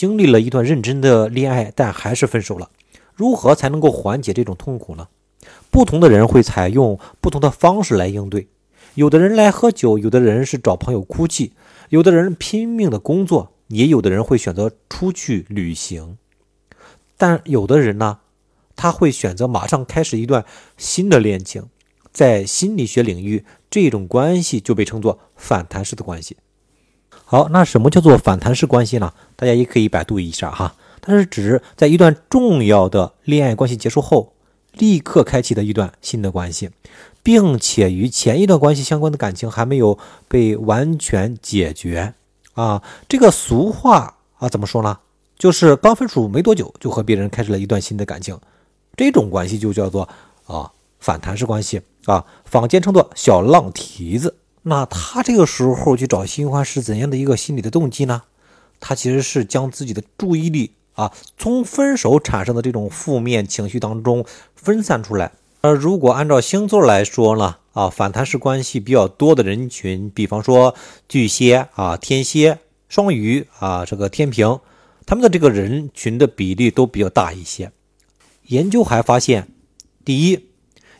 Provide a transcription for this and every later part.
经历了一段认真的恋爱，但还是分手了。如何才能够缓解这种痛苦呢？不同的人会采用不同的方式来应对。有的人来喝酒，有的人是找朋友哭泣，有的人拼命的工作，也有的人会选择出去旅行。但有的人呢，他会选择马上开始一段新的恋情。在心理学领域，这种关系就被称作反弹式的关系。好，那什么叫做反弹式关系呢？大家也可以百度一下哈。它是指在一段重要的恋爱关系结束后，立刻开启的一段新的关系，并且与前一段关系相关的感情还没有被完全解决啊。这个俗话啊，怎么说呢？就是刚分手没多久就和别人开始了一段新的感情，这种关系就叫做啊反弹式关系啊，坊间称作小浪蹄子。那他这个时候去找新欢是怎样的一个心理的动机呢？他其实是将自己的注意力。啊，从分手产生的这种负面情绪当中分散出来。而如果按照星座来说呢，啊，反弹式关系比较多的人群，比方说巨蟹啊、天蝎、双鱼啊、这个天平，他们的这个人群的比例都比较大一些。研究还发现，第一，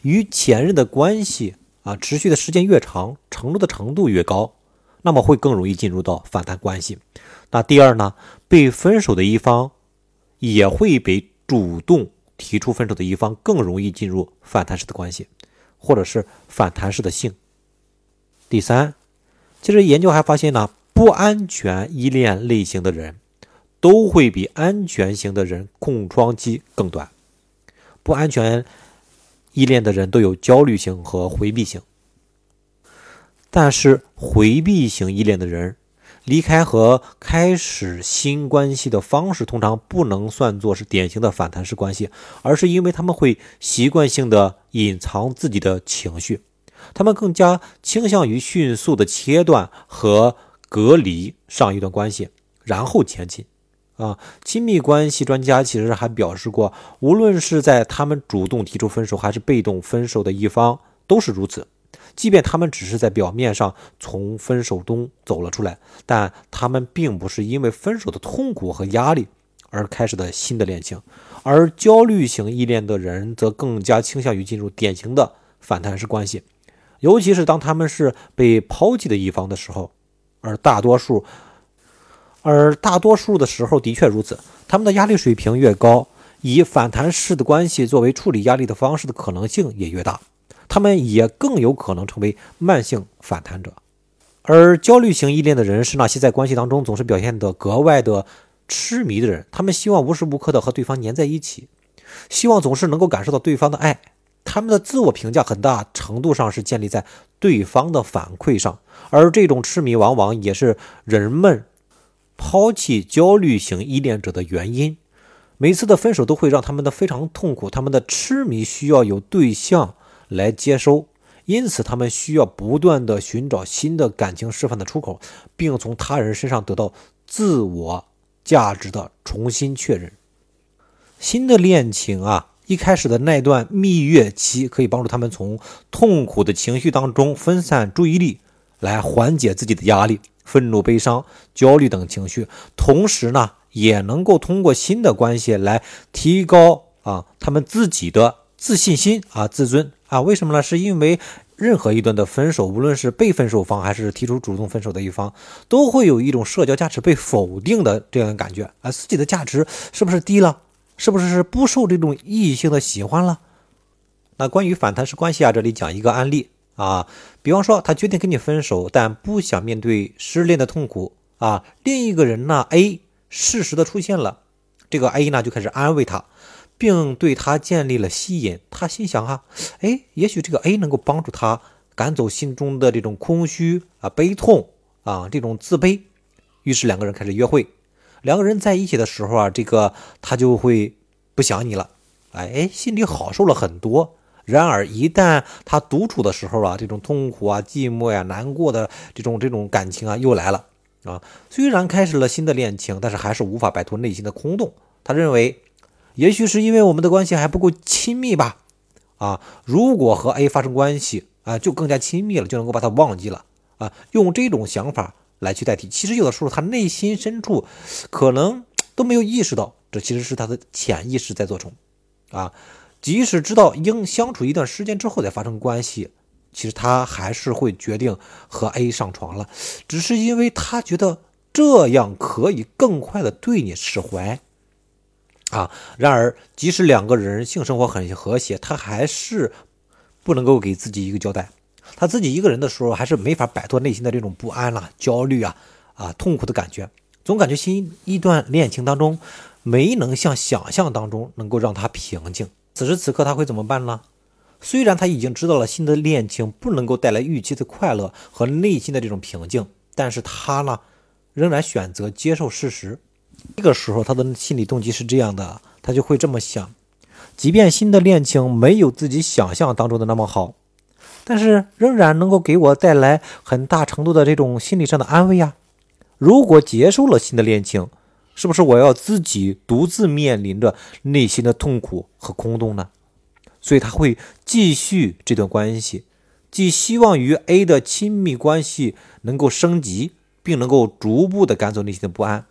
与前任的关系啊持续的时间越长，承诺的程度越高，那么会更容易进入到反弹关系。那第二呢，被分手的一方。也会比主动提出分手的一方更容易进入反弹式的关系，或者是反弹式的性。第三，其实研究还发现呢，不安全依恋类型的人都会比安全型的人空窗期更短。不安全依恋的人都有焦虑型和回避型，但是回避型依恋的人。离开和开始新关系的方式通常不能算作是典型的反弹式关系，而是因为他们会习惯性的隐藏自己的情绪，他们更加倾向于迅速的切断和隔离上一段关系，然后前进。啊，亲密关系专家其实还表示过，无论是在他们主动提出分手，还是被动分手的一方，都是如此。即便他们只是在表面上从分手中走了出来，但他们并不是因为分手的痛苦和压力而开始的新的恋情。而焦虑型依恋的人则更加倾向于进入典型的反弹式关系，尤其是当他们是被抛弃的一方的时候。而大多数，而大多数的时候的确如此，他们的压力水平越高，以反弹式的关系作为处理压力的方式的可能性也越大。他们也更有可能成为慢性反弹者，而焦虑型依恋的人是那些在关系当中总是表现得格外的痴迷的人。他们希望无时无刻的和对方黏在一起，希望总是能够感受到对方的爱。他们的自我评价很大程度上是建立在对方的反馈上，而这种痴迷往往也是人们抛弃焦虑型依恋者的原因。每次的分手都会让他们的非常痛苦，他们的痴迷需要有对象。来接收，因此他们需要不断的寻找新的感情释放的出口，并从他人身上得到自我价值的重新确认。新的恋情啊，一开始的那段蜜月期可以帮助他们从痛苦的情绪当中分散注意力，来缓解自己的压力、愤怒、悲伤、焦虑等情绪，同时呢，也能够通过新的关系来提高啊他们自己的自信心啊自尊。啊，为什么呢？是因为任何一段的分手，无论是被分手方还是提出主动分手的一方，都会有一种社交价值被否定的这样的感觉啊，自己的价值是不是低了？是不是是不受这种异性的喜欢了？那关于反弹式关系啊，这里讲一个案例啊，比方说他决定跟你分手，但不想面对失恋的痛苦啊，另一个人呢 A 适时的出现了，这个 A 呢就开始安慰他。并对他建立了吸引，他心想啊，哎，也许这个 A 能够帮助他赶走心中的这种空虚啊、悲痛啊、这种自卑。于是两个人开始约会。两个人在一起的时候啊，这个他就会不想你了，哎，心里好受了很多。然而一旦他独处的时候啊，这种痛苦啊、寂寞呀、难过的这种这种感情啊又来了啊。虽然开始了新的恋情，但是还是无法摆脱内心的空洞。他认为。也许是因为我们的关系还不够亲密吧，啊，如果和 A 发生关系啊，就更加亲密了，就能够把他忘记了啊，用这种想法来去代替。其实有的时候他内心深处可能都没有意识到，这其实是他的潜意识在做冲啊。即使知道应相处一段时间之后再发生关系，其实他还是会决定和 A 上床了，只是因为他觉得这样可以更快的对你释怀啊。然而，即使两个人性生活很和谐，他还是不能够给自己一个交代。他自己一个人的时候，还是没法摆脱内心的这种不安啦、焦虑啊、啊痛苦的感觉，总感觉新一段恋情当中没能像想象当中能够让他平静。此时此刻他会怎么办呢？虽然他已经知道了新的恋情不能够带来预期的快乐和内心的这种平静，但是他呢，仍然选择接受事实。这个时候他的心理动机是这样的，他就会这么想：即便新的恋情没有自己想象当中的那么好，但是仍然能够给我带来很大程度的这种心理上的安慰呀。如果结束了新的恋情，是不是我要自己独自面临着内心的痛苦和空洞呢？所以他会继续这段关系，寄希望于 A 的亲密关系能够升级，并能够逐步的赶走内心的不安。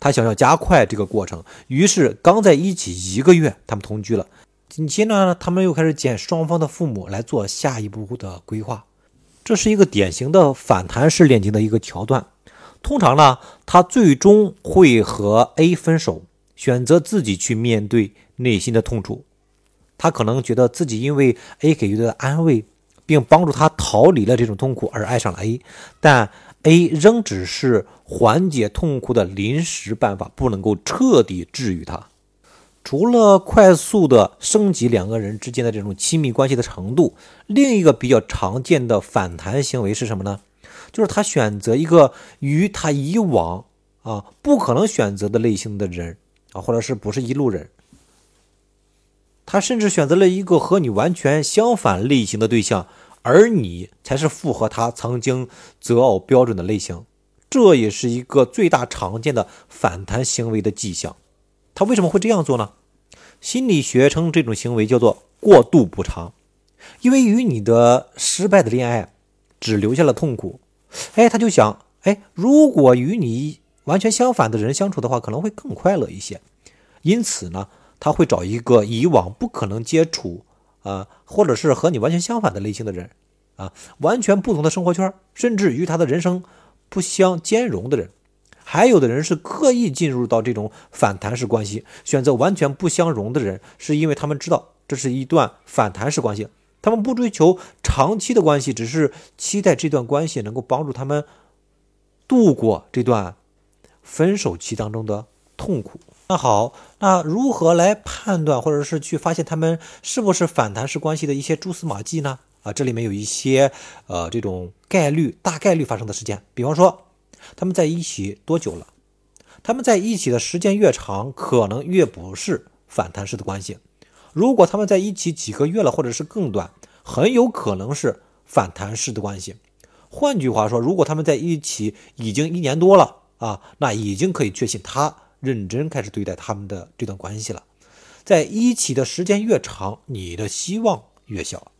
他想要加快这个过程，于是刚在一起一个月，他们同居了。紧接着呢，他们又开始见双方的父母来做下一步的规划。这是一个典型的反弹式恋情的一个桥段。通常呢，他最终会和 A 分手，选择自己去面对内心的痛楚。他可能觉得自己因为 A 给予的安慰，并帮助他逃离了这种痛苦而爱上了 A，但 A 仍只是缓解痛苦的临时办法，不能够彻底治愈他。除了快速的升级两个人之间的这种亲密关系的程度，另一个比较常见的反弹行为是什么呢？就是他选择一个与他以往啊不可能选择的类型的人啊，或者是不是一路人？他甚至选择了一个和你完全相反类型的对象，而你才是符合他曾经择偶标准的类型。这也是一个最大常见的反弹行为的迹象。他为什么会这样做呢？心理学称这种行为叫做过度补偿，因为与你的失败的恋爱只留下了痛苦。哎，他就想，哎，如果与你完全相反的人相处的话，可能会更快乐一些。因此呢，他会找一个以往不可能接触啊，或者是和你完全相反的类型的人啊，完全不同的生活圈，甚至与他的人生不相兼容的人。还有的人是刻意进入到这种反弹式关系，选择完全不相容的人，是因为他们知道这是一段反弹式关系。他们不追求长期的关系，只是期待这段关系能够帮助他们度过这段分手期当中的痛苦。那好，那如何来判断或者是去发现他们是不是反弹式关系的一些蛛丝马迹呢？啊，这里面有一些呃这种概率大概率发生的事件，比方说他们在一起多久了？他们在一起的时间越长，可能越不是反弹式的关系。如果他们在一起几个月了，或者是更短，很有可能是反弹式的关系。换句话说，如果他们在一起已经一年多了啊，那已经可以确信他认真开始对待他们的这段关系了。在一起的时间越长，你的希望越小。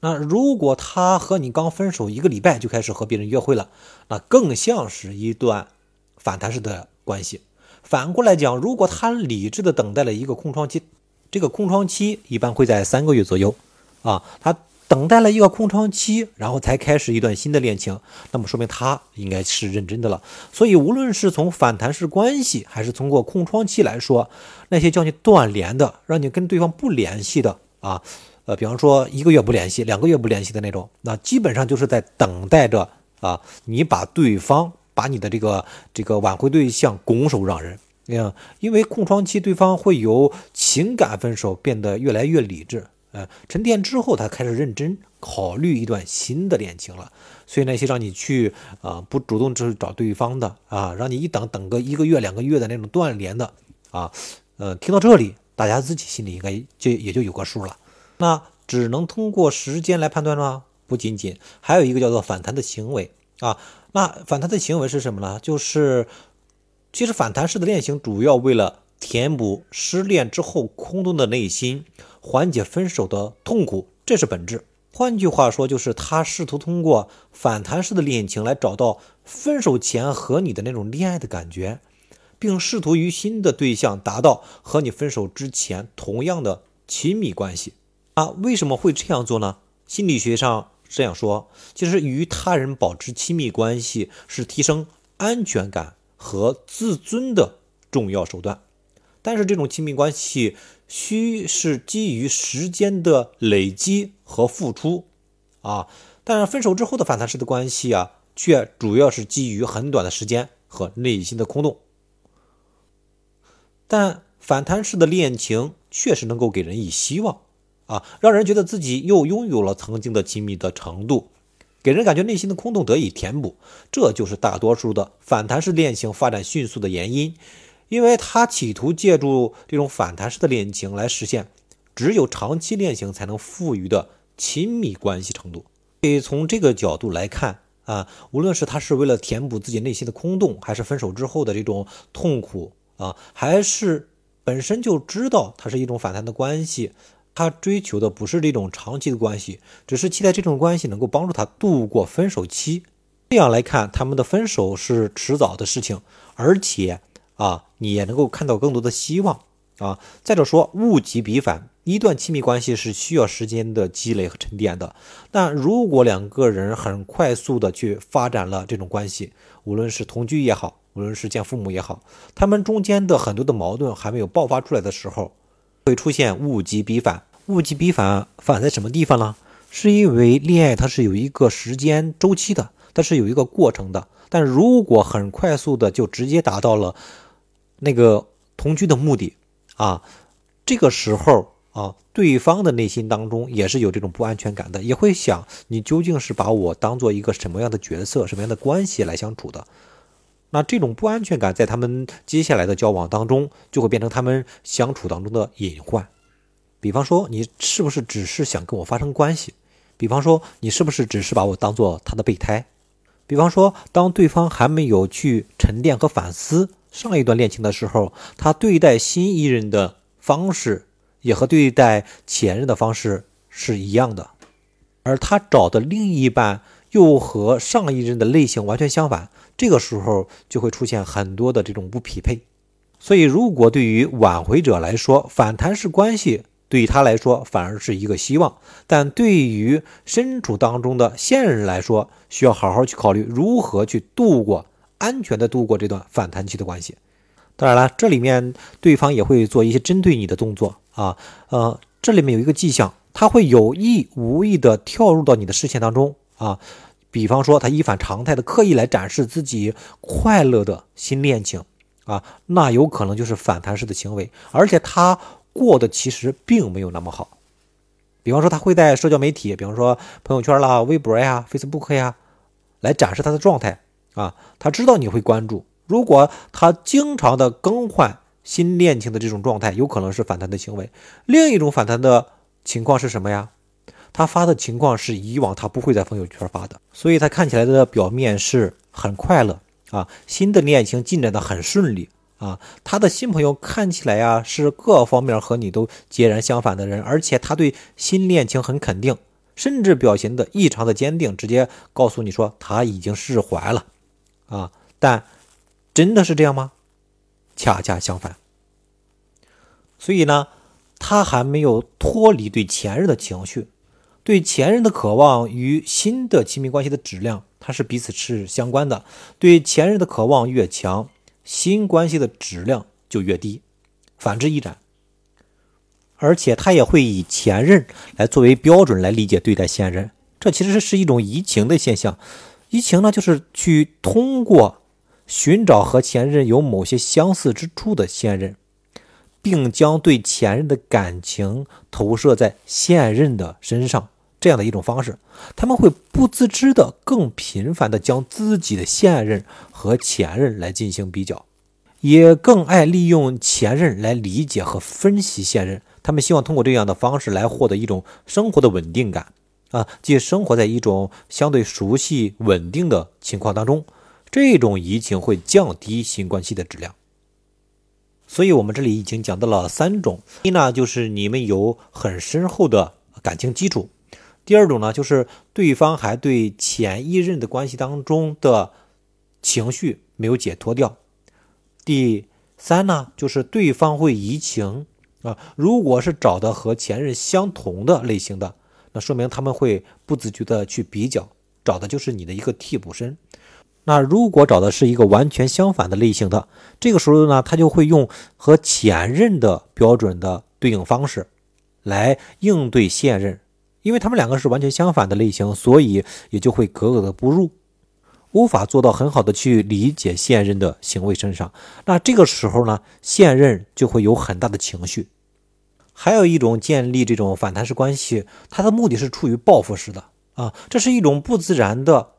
那如果他和你刚分手一个礼拜就开始和别人约会了，那更像是一段反弹式的关系。反过来讲，如果他理智的等待了一个空窗期。这个空窗期一般会在三个月左右，啊，他等待了一个空窗期，然后才开始一段新的恋情，那么说明他应该是认真的了。所以，无论是从反弹式关系，还是通过空窗期来说，那些叫你断联的，让你跟对方不联系的，啊，呃，比方说一个月不联系，两个月不联系的那种，那基本上就是在等待着啊，你把对方把你的这个这个挽回对象拱手让人。样，因为空窗期，对方会由情感分手变得越来越理智，呃，沉淀之后，他开始认真考虑一段新的恋情了。所以那些让你去啊不主动去找对方的啊，让你一等等个一个月两个月的那种断联的啊，呃，听到这里，大家自己心里应该就也就有个数了。那只能通过时间来判断吗？不仅仅，还有一个叫做反弹的行为啊。那反弹的行为是什么呢？就是。其实反弹式的恋情主要为了填补失恋之后空洞的内心，缓解分手的痛苦，这是本质。换句话说，就是他试图通过反弹式的恋情来找到分手前和你的那种恋爱的感觉。并试图与新的对象达到和你分手之前同样的亲密关系。啊，为什么会这样做呢？心理学上这样说，就是与他人保持亲密关系是提升安全感和自尊的重要手段。但是这种亲密关系需是基于时间的累积和付出啊，但是分手之后的反弹式的关系啊，却主要是基于很短的时间和内心的空洞。但反弹式的恋情确实能够给人以希望啊，让人觉得自己又拥有了曾经的亲密的程度，给人感觉内心的空洞得以填补。这就是大多数的反弹式恋情发展迅速的原因。因为他企图借助这种反弹式的恋情来实现只有长期恋情才能赋予的亲密关系程度。所以从这个角度来看啊，无论是他是为了填补自己内心的空洞，还是分手之后的这种痛苦啊，还是本身就知道它是一种反弹的关系，他追求的不是这种长期的关系，只是期待这种关系能够帮助他度过分手期。这样来看，他们的分手是迟早的事情，而且。啊，你也能够看到更多的希望啊！再者说，物极必反，一段亲密关系是需要时间的积累和沉淀的。那如果两个人很快速的去发展了这种关系，无论是同居也好，无论是见父母也好，他们中间的很多的矛盾还没有爆发出来的时候，会出现物极必反。物极必反，反在什么地方呢？是因为恋爱它是有一个时间周期的，它是有一个过程的。但如果很快速的就直接达到了。那个同居的目的啊，这个时候啊，对方的内心当中也是有这种不安全感的，也会想你究竟是把我当做一个什么样的角色、什么样的关系来相处的？那这种不安全感在他们接下来的交往当中，就会变成他们相处当中的隐患。比方说，你是不是只是想跟我发生关系？比方说，你是不是只是把我当做他的备胎？比方说，当对方还没有去沉淀和反思。上一段恋情的时候，他对待新一任的方式也和对待前任的方式是一样的，而他找的另一半又和上一任的类型完全相反，这个时候就会出现很多的这种不匹配。所以，如果对于挽回者来说，反弹式关系对于他来说反而是一个希望；但对于身处当中的现任来说，需要好好去考虑如何去度过。安全的度过这段反弹期的关系。当然了，这里面对方也会做一些针对你的动作啊，呃，这里面有一个迹象，他会有意无意的跳入到你的视线当中啊。比方说，他一反常态的刻意来展示自己快乐的新恋情啊，那有可能就是反弹式的行为，而且他过得其实并没有那么好。比方说，他会在社交媒体，比方说朋友圈啦、微博呀、Facebook 呀，来展示他的状态。啊，他知道你会关注。如果他经常的更换新恋情的这种状态，有可能是反弹的行为。另一种反弹的情况是什么呀？他发的情况是以往他不会在朋友圈发的，所以他看起来的表面是很快乐啊，新的恋情进展的很顺利啊。他的新朋友看起来呀是各方面和你都截然相反的人，而且他对新恋情很肯定，甚至表现的异常的坚定，直接告诉你说他已经释怀了。啊，但真的是这样吗？恰恰相反。所以呢，他还没有脱离对前任的情绪，对前任的渴望与新的亲密关系的质量，它是彼此是相关的。对前任的渴望越强，新关系的质量就越低，反之亦然。而且他也会以前任来作为标准来理解对待现任，这其实是一种移情的现象。移情呢，就是去通过寻找和前任有某些相似之处的现任，并将对前任的感情投射在现任的身上，这样的一种方式。他们会不自知的更频繁的将自己的现任和前任来进行比较，也更爱利用前任来理解和分析现任。他们希望通过这样的方式来获得一种生活的稳定感。啊，即生活在一种相对熟悉、稳定的情况当中，这种移情会降低新关系的质量。所以，我们这里已经讲到了三种：一呢，就是你们有很深厚的感情基础；第二种呢，就是对方还对前一任的关系当中的情绪没有解脱掉；第三呢，就是对方会移情啊。如果是找的和前任相同的类型的，那说明他们会不自觉的去比较，找的就是你的一个替补身。那如果找的是一个完全相反的类型的，这个时候呢，他就会用和前任的标准的对应方式来应对现任，因为他们两个是完全相反的类型，所以也就会格格的不入。无法做到很好的去理解现任的行为身上，那这个时候呢，现任就会有很大的情绪。还有一种建立这种反弹式关系，它的目的是出于报复式的啊，这是一种不自然的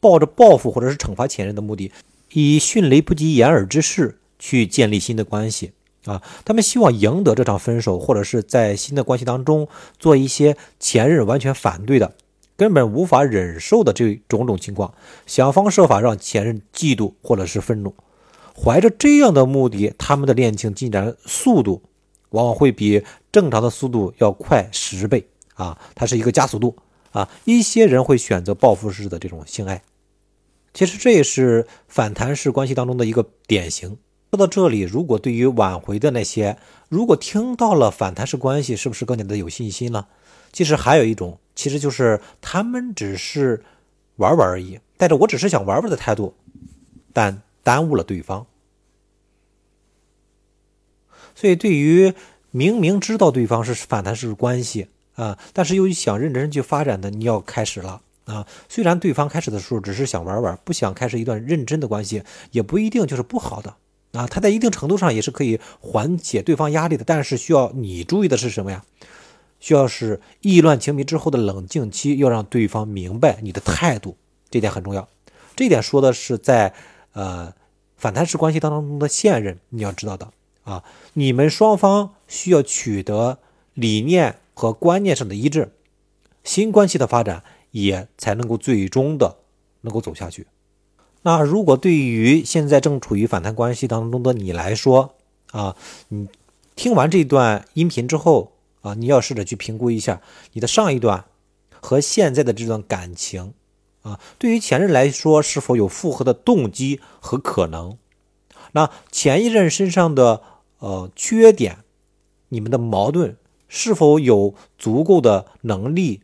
抱着报复或者是惩罚前任的目的，以迅雷不及掩耳之势去建立新的关系啊。他们希望赢得这场分手，或者是在新的关系当中做一些前任完全反对的。根本无法忍受的这种种情况，想方设法让前任嫉妒或者是愤怒，怀着这样的目的，他们的恋情进展速度往往会比正常的速度要快十倍啊！它是一个加速度啊！一些人会选择报复式的这种性爱，其实这也是反弹式关系当中的一个典型。说到这里，如果对于挽回的那些，如果听到了反弹式关系，是不是更加的有信心呢？其实还有一种。其实就是他们只是玩玩而已，带着我只是想玩玩的态度，但耽误了对方。所以，对于明明知道对方是反弹式关系啊，但是又想认真去发展的，你要开始了啊。虽然对方开始的时候只是想玩玩，不想开始一段认真的关系，也不一定就是不好的啊。他在一定程度上也是可以缓解对方压力的，但是需要你注意的是什么呀？需要是意乱情迷之后的冷静期，要让对方明白你的态度，这点很重要。这点说的是在呃反弹式关系当中的现任，你要知道的啊，你们双方需要取得理念和观念上的一致，新关系的发展也才能够最终的能够走下去。那如果对于现在正处于反弹关系当中的你来说啊，你听完这段音频之后。啊，你要试着去评估一下你的上一段和现在的这段感情啊，对于前任来说是否有复合的动机和可能？那前一任身上的呃缺点，你们的矛盾是否有足够的能力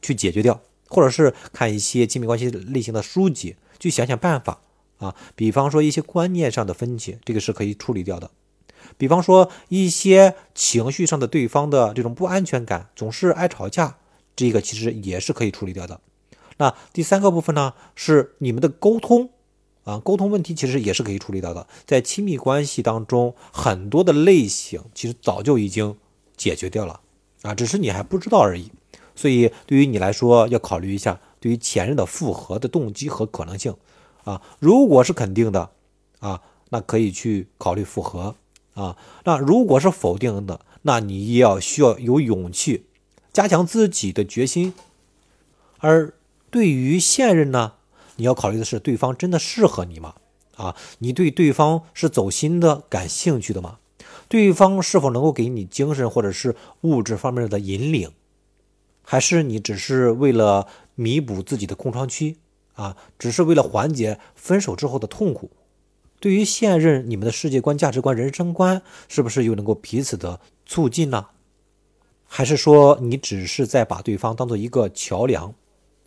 去解决掉？或者是看一些亲密关系类型的书籍，去想想办法啊，比方说一些观念上的分歧，这个是可以处理掉的。比方说一些情绪上的对方的这种不安全感，总是爱吵架，这个其实也是可以处理掉的。那第三个部分呢，是你们的沟通啊，沟通问题其实也是可以处理掉的。在亲密关系当中，很多的类型其实早就已经解决掉了啊，只是你还不知道而已。所以对于你来说，要考虑一下对于前任的复合的动机和可能性啊。如果是肯定的啊，那可以去考虑复合。啊，那如果是否定的，那你也要需要有勇气，加强自己的决心。而对于现任呢，你要考虑的是对方真的适合你吗？啊，你对对方是走心的、感兴趣的吗？对方是否能够给你精神或者是物质方面的引领？还是你只是为了弥补自己的空窗期啊？只是为了缓解分手之后的痛苦？对于现任，你们的世界观、价值观、人生观是不是又能够彼此的促进呢？还是说你只是在把对方当做一个桥梁，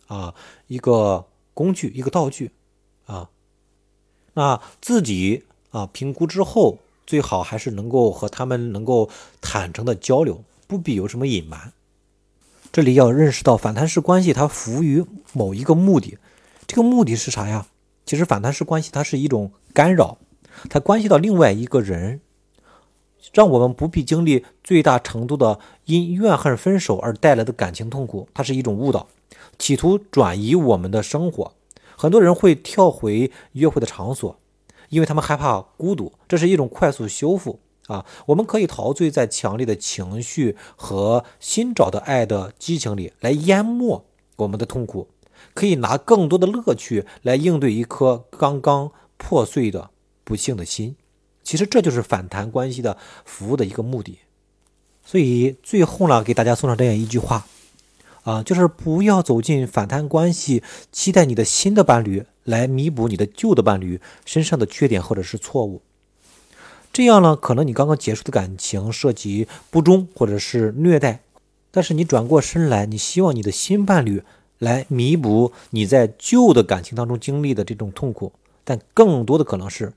啊，一个工具、一个道具，啊？那自己啊评估之后，最好还是能够和他们能够坦诚的交流，不必有什么隐瞒。这里要认识到反弹式关系，它服务于某一个目的，这个目的是啥呀？其实反弹式关系它是一种干扰，它关系到另外一个人，让我们不必经历最大程度的因怨恨分手而带来的感情痛苦。它是一种误导，企图转移我们的生活。很多人会跳回约会的场所，因为他们害怕孤独。这是一种快速修复啊！我们可以陶醉在强烈的情绪和新找的爱的激情里，来淹没我们的痛苦。可以拿更多的乐趣来应对一颗刚刚破碎的不幸的心，其实这就是反弹关系的服务的一个目的。所以最后呢，给大家送上这样一句话啊，就是不要走进反弹关系，期待你的新的伴侣来弥补你的旧的伴侣身上的缺点或者是错误。这样呢，可能你刚刚结束的感情涉及不忠或者是虐待，但是你转过身来，你希望你的新伴侣来弥补你在旧的感情当中经历的这种痛苦，但更多的可能是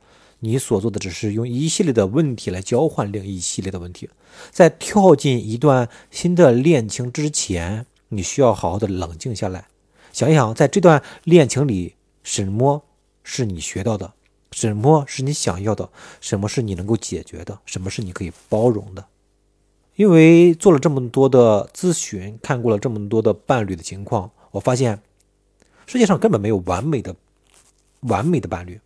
你所做的只是用一系列的问题来交换另一系列的问题，在跳进一段新的恋情之前，你需要好好的冷静下来，想一想，在这段恋情里，什么是你学到的？什么是你想要的？什么是你能够解决的？什么是你可以包容的？因为做了这么多的咨询，看过了这么多的伴侣的情况，我发现世界上根本没有完美的、完美的伴侣。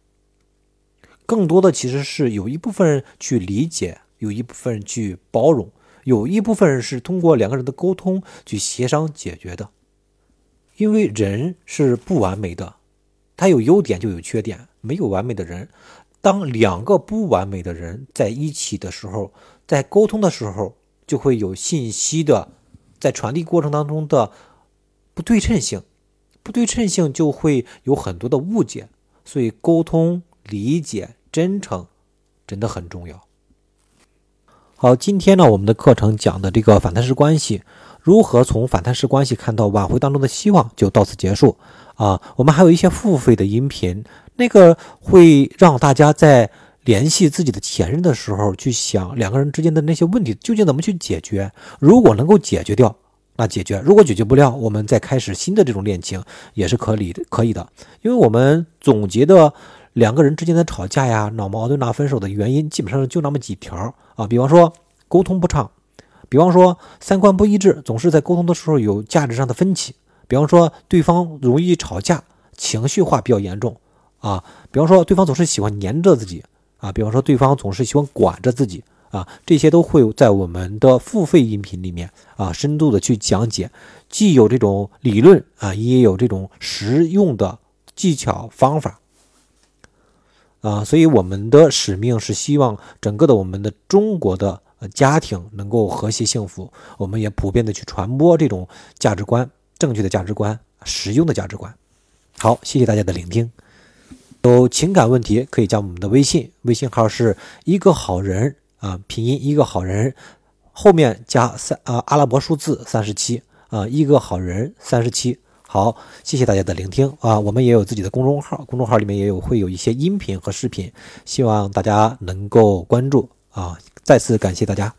更多的其实是有一部分人去理解，有一部分人去包容，有一部分人是通过两个人的沟通去协商解决的。因为人是不完美的，他有优点就有缺点。没有完美的人，当两个不完美的人在一起的时候，在沟通的时候，就会有信息的在传递过程当中的不对称性，不对称性就会有很多的误解，所以沟通、理解、真诚真的很重要。好，今天呢，我们的课程讲的这个反弹式关系，如何从反弹式关系看到挽回当中的希望，就到此结束啊。我们还有一些付费的音频。那个会让大家在联系自己的前任的时候，去想两个人之间的那些问题究竟怎么去解决。如果能够解决掉，那解决；如果解决不了，我们再开始新的这种恋情也是可以，可以的。因为我们总结的两个人之间的吵架呀、闹矛盾、闹分手的原因，基本上就那么几条啊。比方说沟通不畅，比方说三观不一致，总是在沟通的时候有价值上的分歧，比方说对方容易吵架，情绪化比较严重。啊，比方说对方总是喜欢黏着自己。啊，比方说对方总是喜欢管着自己。啊，这些都会在我们的付费音频里面啊深度的去讲解，既有这种理论啊，也有这种实用的技巧方法。啊，所以我们的使命是希望整个的我们的中国的家庭能够和谐幸福，我们也普遍的去传播这种价值观，正确的价值观，实用的价值观。好，谢谢大家的聆听。有情感问题可以加我们的微信，微信号是一个好人啊，拼音一个好人，后面加三啊阿拉伯数字三十七啊，一个好人三十七。好，谢谢大家的聆听啊，我们也有自己的公众号，公众号里面也有会有一些音频和视频，希望大家能够关注啊，再次感谢大家。